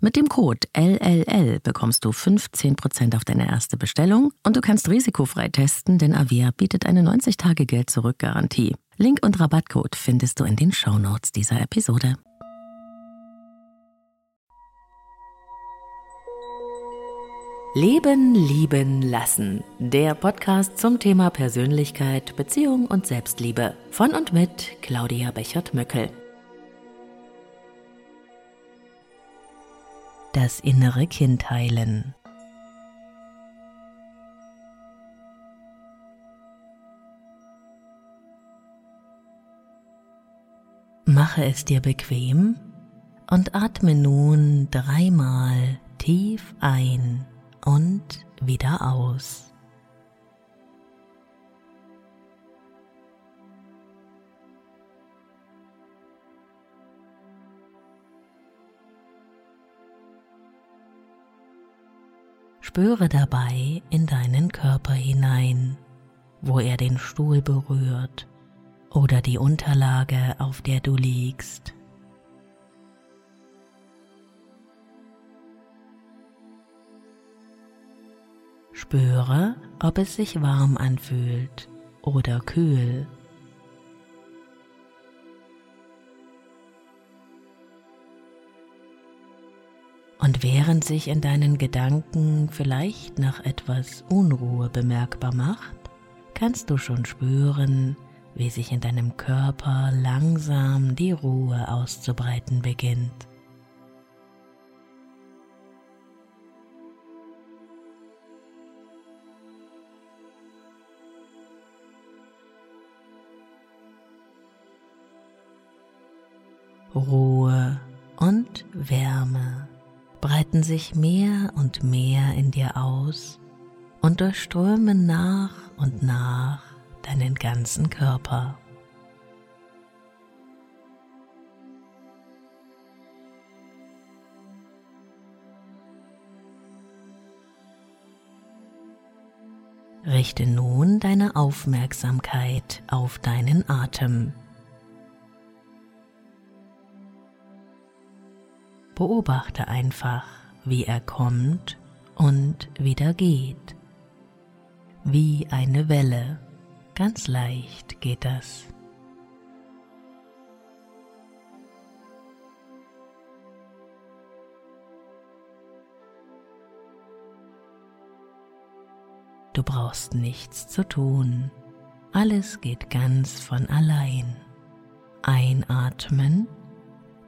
Mit dem Code LLL bekommst du 15% auf deine erste Bestellung und du kannst risikofrei testen, denn Avea bietet eine 90-Tage-Geld-Zurück-Garantie. Link und Rabattcode findest du in den Shownotes dieser Episode. Leben, Lieben, Lassen. Der Podcast zum Thema Persönlichkeit, Beziehung und Selbstliebe. Von und mit Claudia Bechert-Möckel. Das innere Kind heilen. Mache es dir bequem und atme nun dreimal tief ein und wieder aus. Spüre dabei in deinen Körper hinein, wo er den Stuhl berührt oder die Unterlage, auf der du liegst. Spüre, ob es sich warm anfühlt oder kühl. Und während sich in deinen Gedanken vielleicht nach etwas Unruhe bemerkbar macht, kannst du schon spüren, wie sich in deinem Körper langsam die Ruhe auszubreiten beginnt. Ruhe und Wärme breiten sich mehr und mehr in dir aus und durchströmen nach und nach deinen ganzen Körper. Richte nun deine Aufmerksamkeit auf deinen Atem. Beobachte einfach, wie er kommt und wieder geht. Wie eine Welle. Ganz leicht geht das. Du brauchst nichts zu tun. Alles geht ganz von allein. Einatmen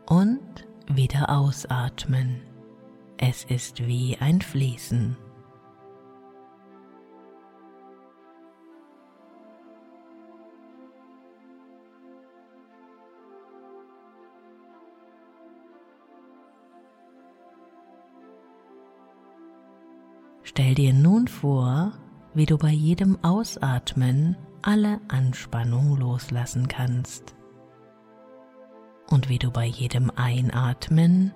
und wieder ausatmen. Es ist wie ein Fließen. Stell dir nun vor, wie du bei jedem Ausatmen alle Anspannung loslassen kannst und wie du bei jedem Einatmen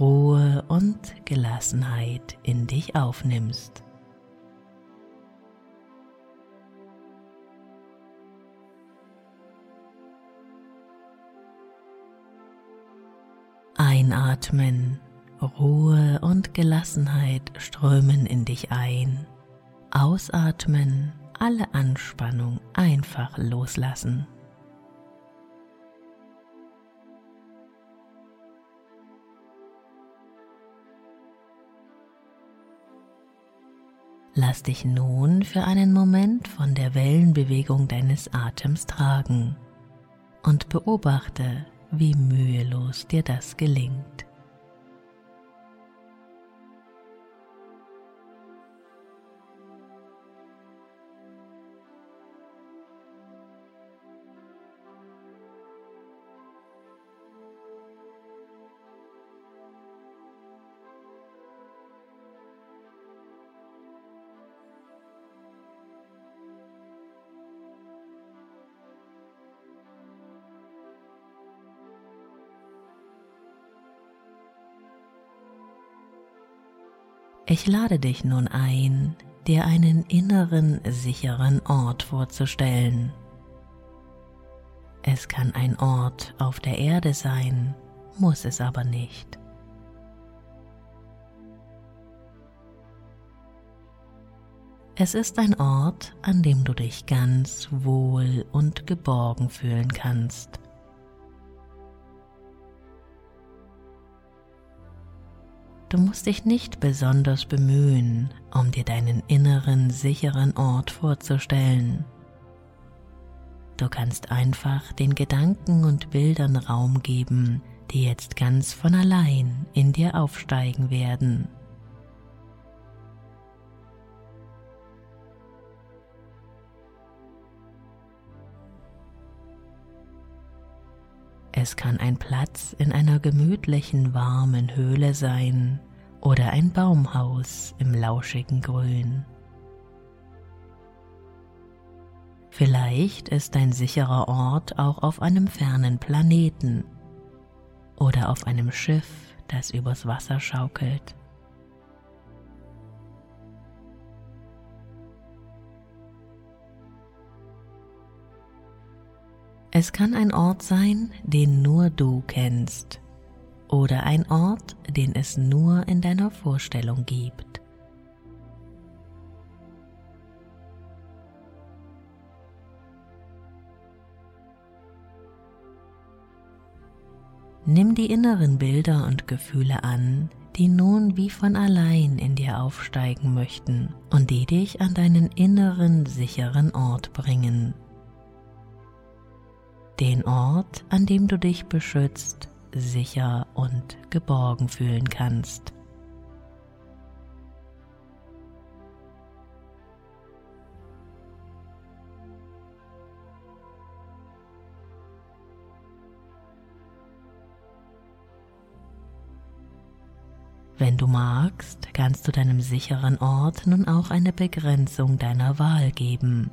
Ruhe und Gelassenheit in dich aufnimmst. Einatmen Ruhe und Gelassenheit strömen in dich ein. Ausatmen, alle Anspannung einfach loslassen. Lass dich nun für einen Moment von der Wellenbewegung deines Atems tragen und beobachte, wie mühelos dir das gelingt. Ich lade dich nun ein, dir einen inneren, sicheren Ort vorzustellen. Es kann ein Ort auf der Erde sein, muss es aber nicht. Es ist ein Ort, an dem du dich ganz wohl und geborgen fühlen kannst. Du musst dich nicht besonders bemühen, um dir deinen inneren sicheren Ort vorzustellen. Du kannst einfach den Gedanken und Bildern Raum geben, die jetzt ganz von allein in dir aufsteigen werden. Es kann ein Platz in einer gemütlichen, warmen Höhle sein oder ein Baumhaus im lauschigen Grün. Vielleicht ist ein sicherer Ort auch auf einem fernen Planeten oder auf einem Schiff, das übers Wasser schaukelt. Es kann ein Ort sein, den nur du kennst, oder ein Ort, den es nur in deiner Vorstellung gibt. Nimm die inneren Bilder und Gefühle an, die nun wie von allein in dir aufsteigen möchten und die dich an deinen inneren sicheren Ort bringen den Ort, an dem du dich beschützt, sicher und geborgen fühlen kannst. Wenn du magst, kannst du deinem sicheren Ort nun auch eine Begrenzung deiner Wahl geben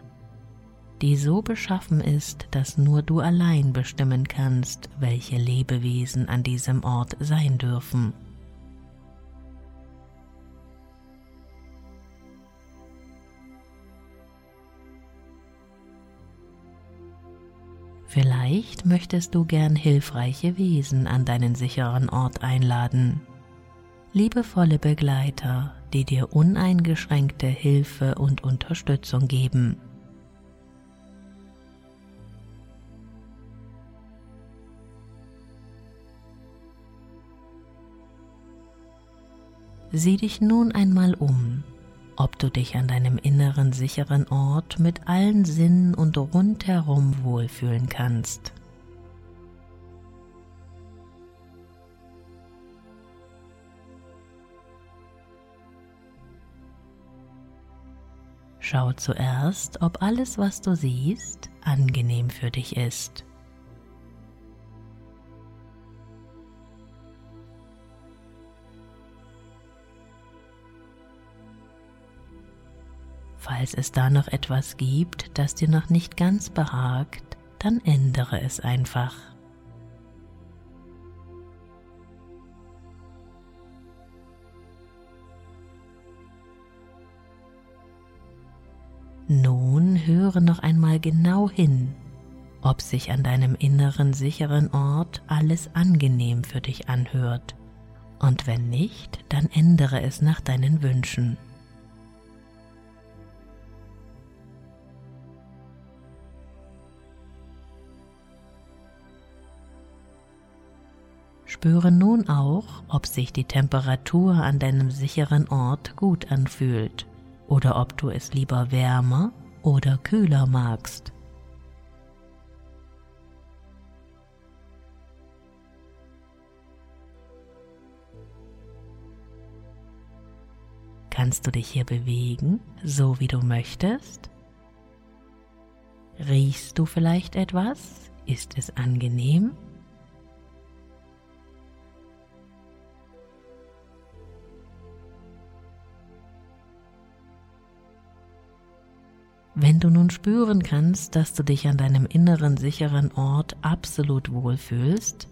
die so beschaffen ist, dass nur du allein bestimmen kannst, welche Lebewesen an diesem Ort sein dürfen. Vielleicht möchtest du gern hilfreiche Wesen an deinen sicheren Ort einladen. Liebevolle Begleiter, die dir uneingeschränkte Hilfe und Unterstützung geben. Sieh dich nun einmal um, ob du dich an deinem inneren sicheren Ort mit allen Sinnen und rundherum wohlfühlen kannst. Schau zuerst, ob alles, was du siehst, angenehm für dich ist. Falls es da noch etwas gibt, das dir noch nicht ganz behagt, dann ändere es einfach. Nun höre noch einmal genau hin, ob sich an deinem inneren sicheren Ort alles angenehm für dich anhört Und wenn nicht, dann ändere es nach deinen Wünschen. Spüre nun auch, ob sich die Temperatur an deinem sicheren Ort gut anfühlt oder ob du es lieber wärmer oder kühler magst. Kannst du dich hier bewegen, so wie du möchtest? Riechst du vielleicht etwas? Ist es angenehm? Wenn du nun spüren kannst, dass du dich an deinem inneren sicheren Ort absolut wohlfühlst,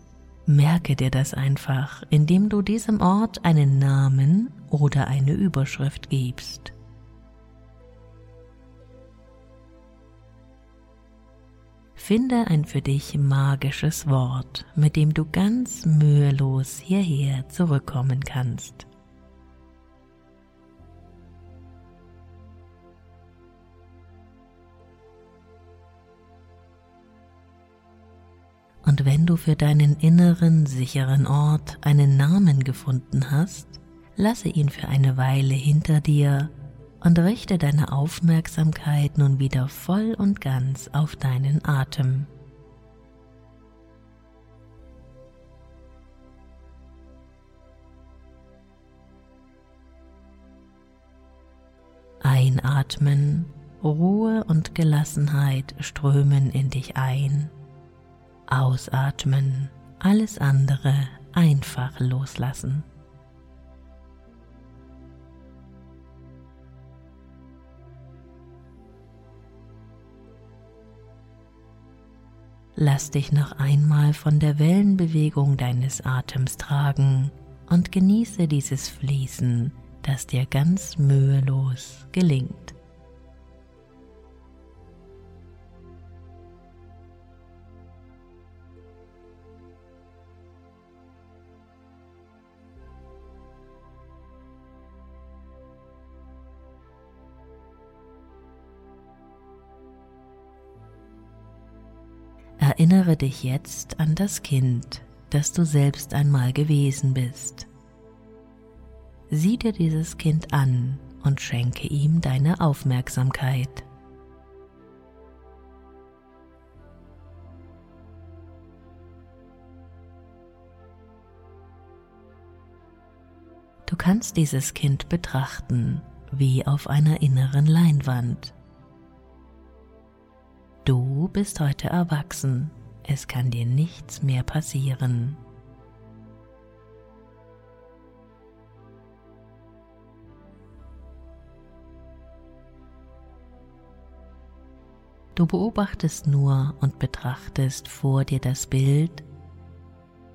merke dir das einfach, indem du diesem Ort einen Namen oder eine Überschrift gibst. Finde ein für dich magisches Wort, mit dem du ganz mühelos hierher zurückkommen kannst. Und wenn du für deinen inneren sicheren Ort einen Namen gefunden hast, lasse ihn für eine Weile hinter dir und richte deine Aufmerksamkeit nun wieder voll und ganz auf deinen Atem. Einatmen, Ruhe und Gelassenheit strömen in dich ein Ausatmen, alles andere einfach loslassen. Lass dich noch einmal von der Wellenbewegung deines Atems tragen und genieße dieses Fließen, das dir ganz mühelos gelingt. Erinnere dich jetzt an das Kind, das du selbst einmal gewesen bist. Sieh dir dieses Kind an und schenke ihm deine Aufmerksamkeit. Du kannst dieses Kind betrachten wie auf einer inneren Leinwand. Du bist heute erwachsen, es kann dir nichts mehr passieren. Du beobachtest nur und betrachtest vor dir das Bild,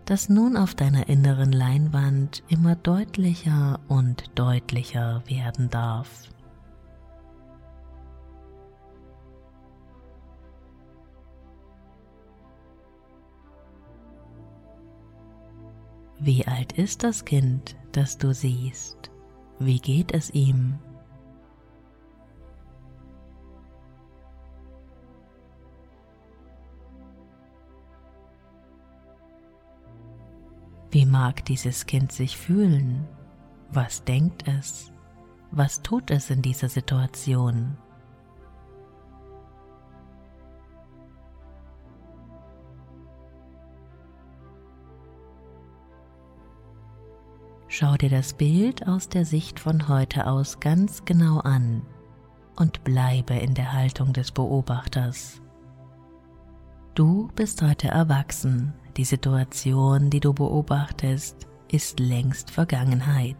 das nun auf deiner inneren Leinwand immer deutlicher und deutlicher werden darf. Wie alt ist das Kind, das du siehst? Wie geht es ihm? Wie mag dieses Kind sich fühlen? Was denkt es? Was tut es in dieser Situation? Schau dir das Bild aus der Sicht von heute aus ganz genau an und bleibe in der Haltung des Beobachters. Du bist heute erwachsen, die Situation, die du beobachtest, ist längst Vergangenheit.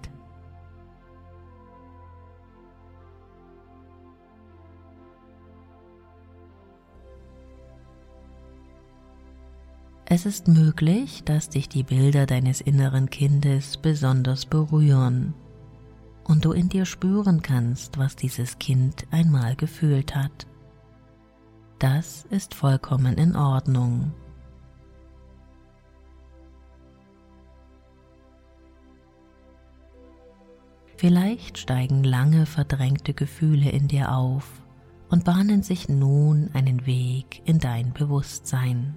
Es ist möglich, dass dich die Bilder deines inneren Kindes besonders berühren und du in dir spüren kannst, was dieses Kind einmal gefühlt hat. Das ist vollkommen in Ordnung. Vielleicht steigen lange verdrängte Gefühle in dir auf und bahnen sich nun einen Weg in dein Bewusstsein.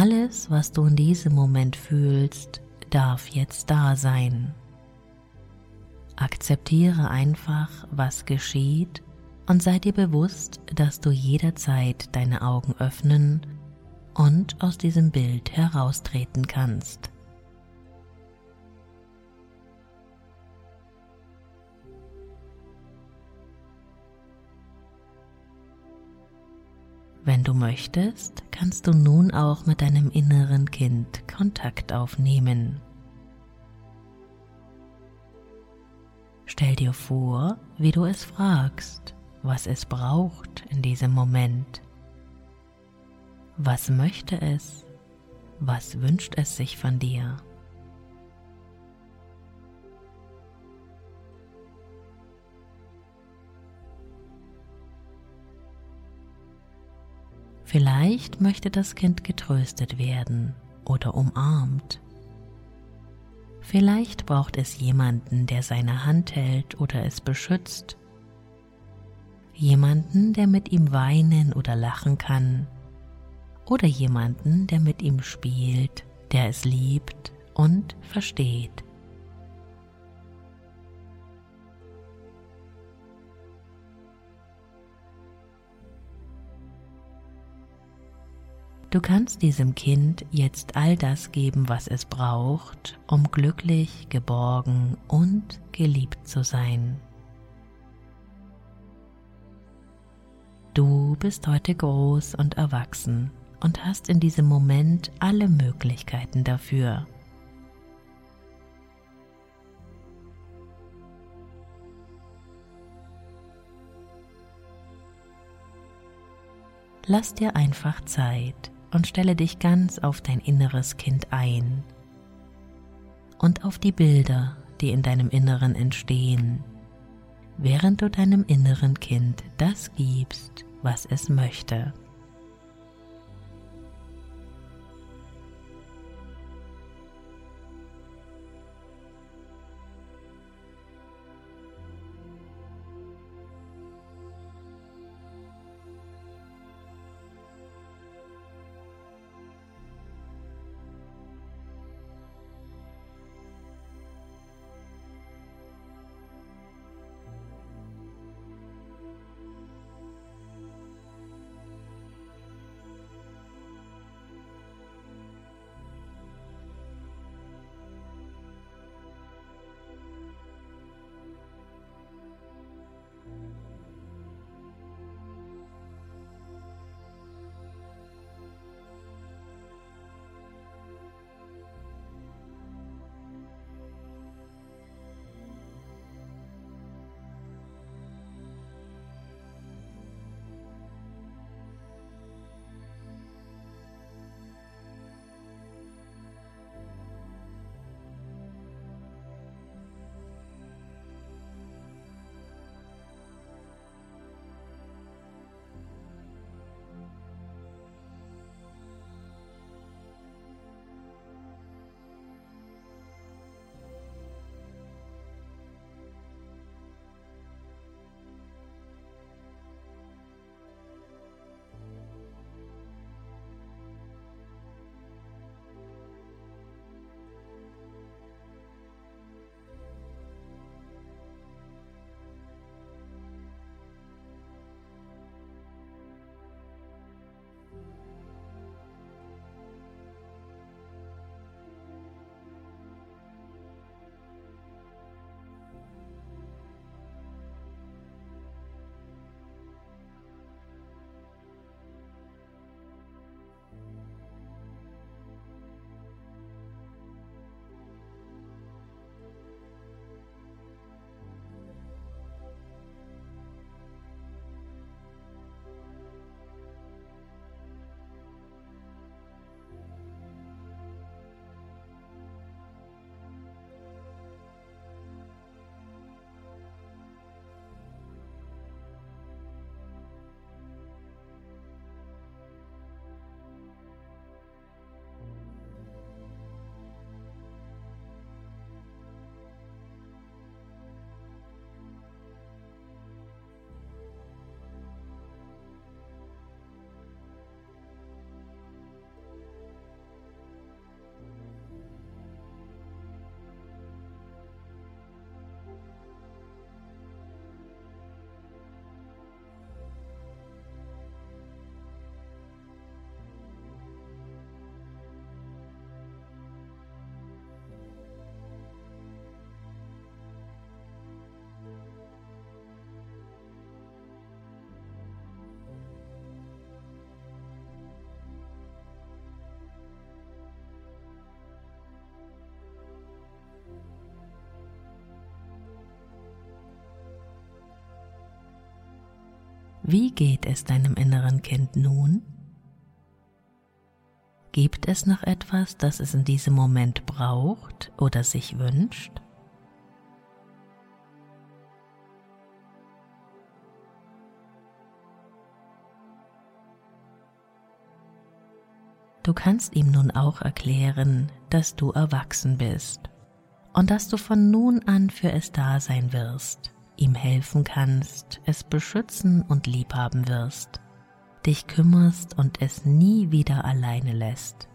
Alles, was du in diesem Moment fühlst, darf jetzt da sein. Akzeptiere einfach, was geschieht und sei dir bewusst, dass du jederzeit deine Augen öffnen und aus diesem Bild heraustreten kannst. Wenn du möchtest, kannst du nun auch mit deinem inneren Kind Kontakt aufnehmen. Stell dir vor, wie du es fragst, was es braucht in diesem Moment. Was möchte es? Was wünscht es sich von dir? Vielleicht möchte das Kind getröstet werden oder umarmt. Vielleicht braucht es jemanden, der seine Hand hält oder es beschützt. Jemanden, der mit ihm weinen oder lachen kann. Oder jemanden, der mit ihm spielt, der es liebt und versteht. Du kannst diesem Kind jetzt all das geben, was es braucht, um glücklich, geborgen und geliebt zu sein. Du bist heute groß und erwachsen und hast in diesem Moment alle Möglichkeiten dafür. Lass dir einfach Zeit und stelle dich ganz auf dein inneres Kind ein und auf die Bilder, die in deinem Inneren entstehen, während du deinem inneren Kind das gibst, was es möchte. Wie geht es deinem inneren Kind nun? Gibt es noch etwas, das es in diesem Moment braucht oder sich wünscht? Du kannst ihm nun auch erklären, dass du erwachsen bist und dass du von nun an für es da sein wirst, ihm helfen kannst, es beschützen und liebhaben wirst, dich kümmerst und es nie wieder alleine lässt.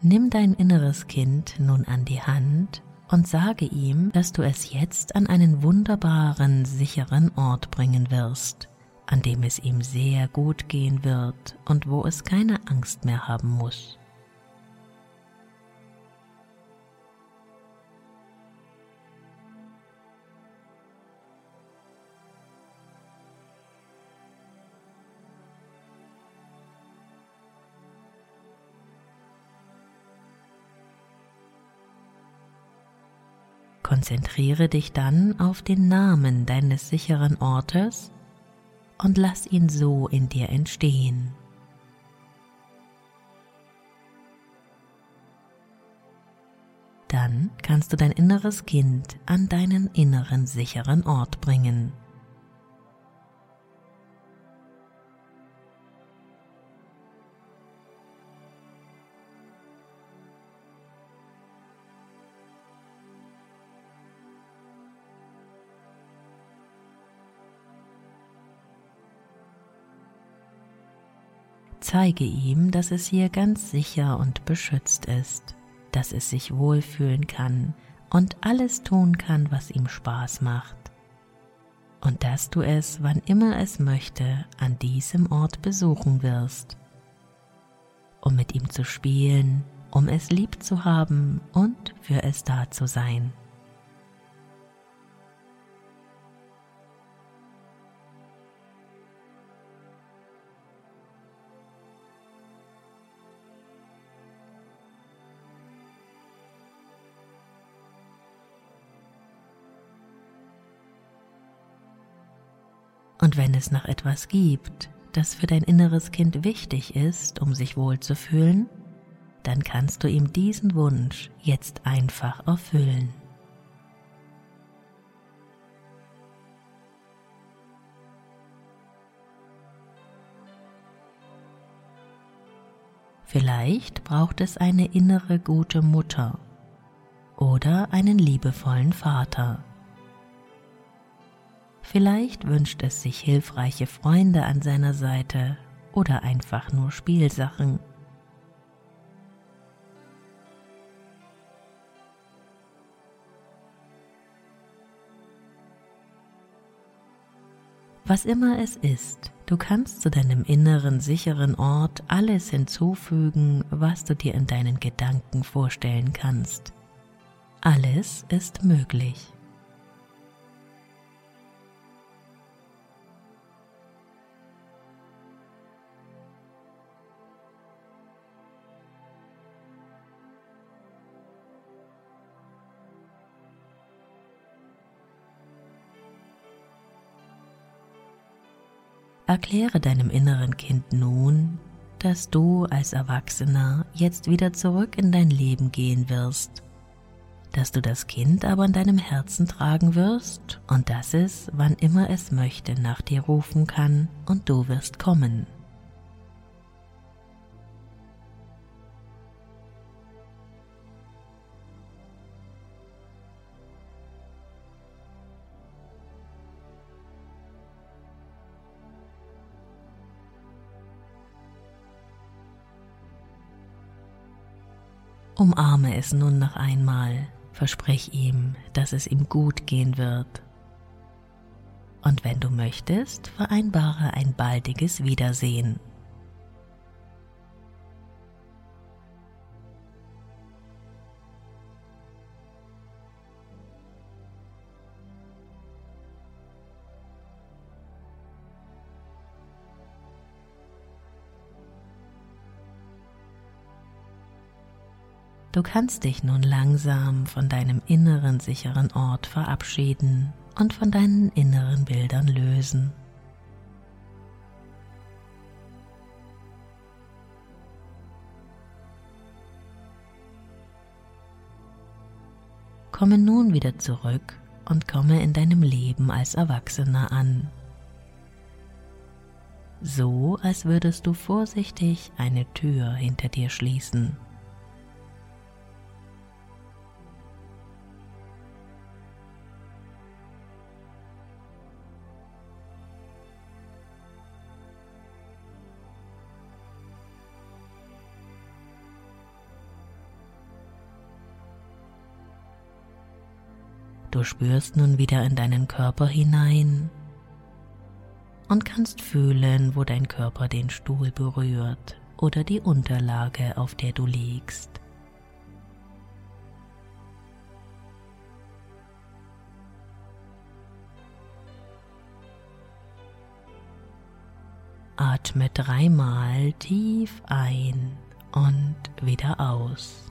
Nimm dein inneres Kind nun an die Hand und sage ihm, dass du es jetzt an einen wunderbaren, sicheren Ort bringen wirst, an dem es ihm sehr gut gehen wird und wo es keine Angst mehr haben muss. Konzentriere dich dann auf den Namen deines sicheren Ortes und lass ihn so in dir entstehen. Dann kannst du dein inneres Kind an deinen inneren sicheren Ort bringen. Zeige ihm, dass es hier ganz sicher und beschützt ist, dass es sich wohlfühlen kann und alles tun kann, was ihm Spaß macht. Und dass du es, wann immer es möchte, an diesem Ort besuchen wirst, um mit ihm zu spielen, um es lieb zu haben und für es da zu sein. Und wenn es noch etwas gibt, das für dein inneres Kind wichtig ist, um sich wohlzufühlen, dann kannst du ihm diesen Wunsch jetzt einfach erfüllen. Vielleicht braucht es eine innere gute Mutter oder einen liebevollen Vater Vielleicht wünscht es sich hilfreiche Freunde an seiner Seite oder einfach nur Spielsachen. Was immer es ist, du kannst zu deinem inneren sicheren Ort alles hinzufügen, was du dir in deinen Gedanken vorstellen kannst. Alles ist möglich. Erkläre deinem inneren Kind nun, dass du als Erwachsener jetzt wieder zurück in dein Leben gehen wirst, dass du das Kind aber in deinem Herzen tragen wirst und dass es, wann immer es möchte, nach dir rufen kann und du wirst kommen. Umarme es nun noch einmal, versprich ihm, dass es ihm gut gehen wird. Und wenn du möchtest, vereinbare ein baldiges Wiedersehen. Du kannst dich nun langsam von deinem inneren sicheren Ort verabschieden und von deinen inneren Bildern lösen. Komme nun wieder zurück und komme in deinem Leben als Erwachsener an. So als würdest du vorsichtig eine Tür hinter dir schließen. Du spürst nun wieder in deinen Körper hinein und kannst fühlen, wo dein Körper den Stuhl berührt oder die Unterlage, auf der du liegst. Atme dreimal tief ein und wieder aus.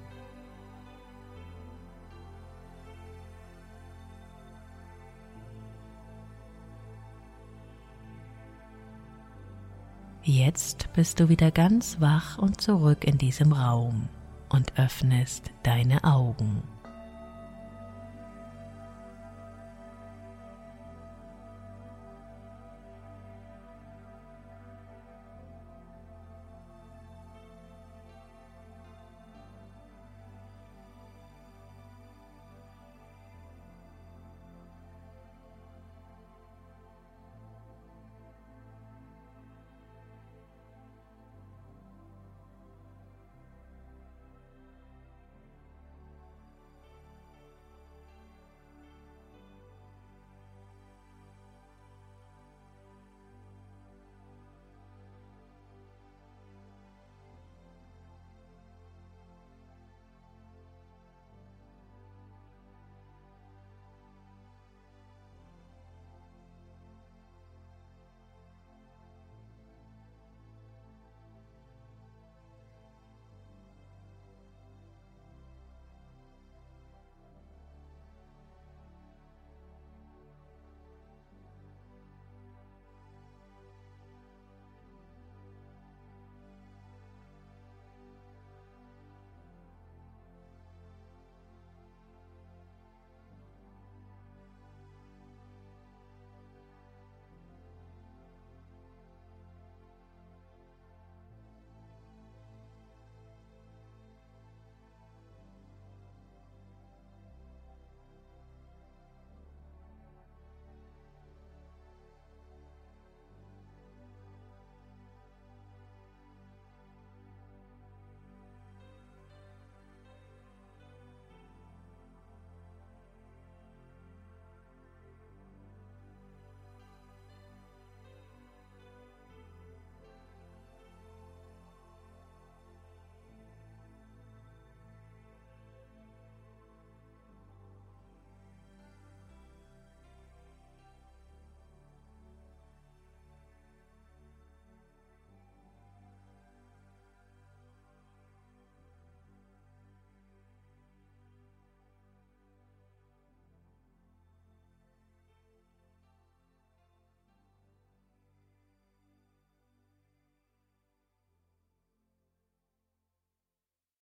Jetzt bist du wieder ganz wach und zurück in diesem Raum und öffnest deine Augen.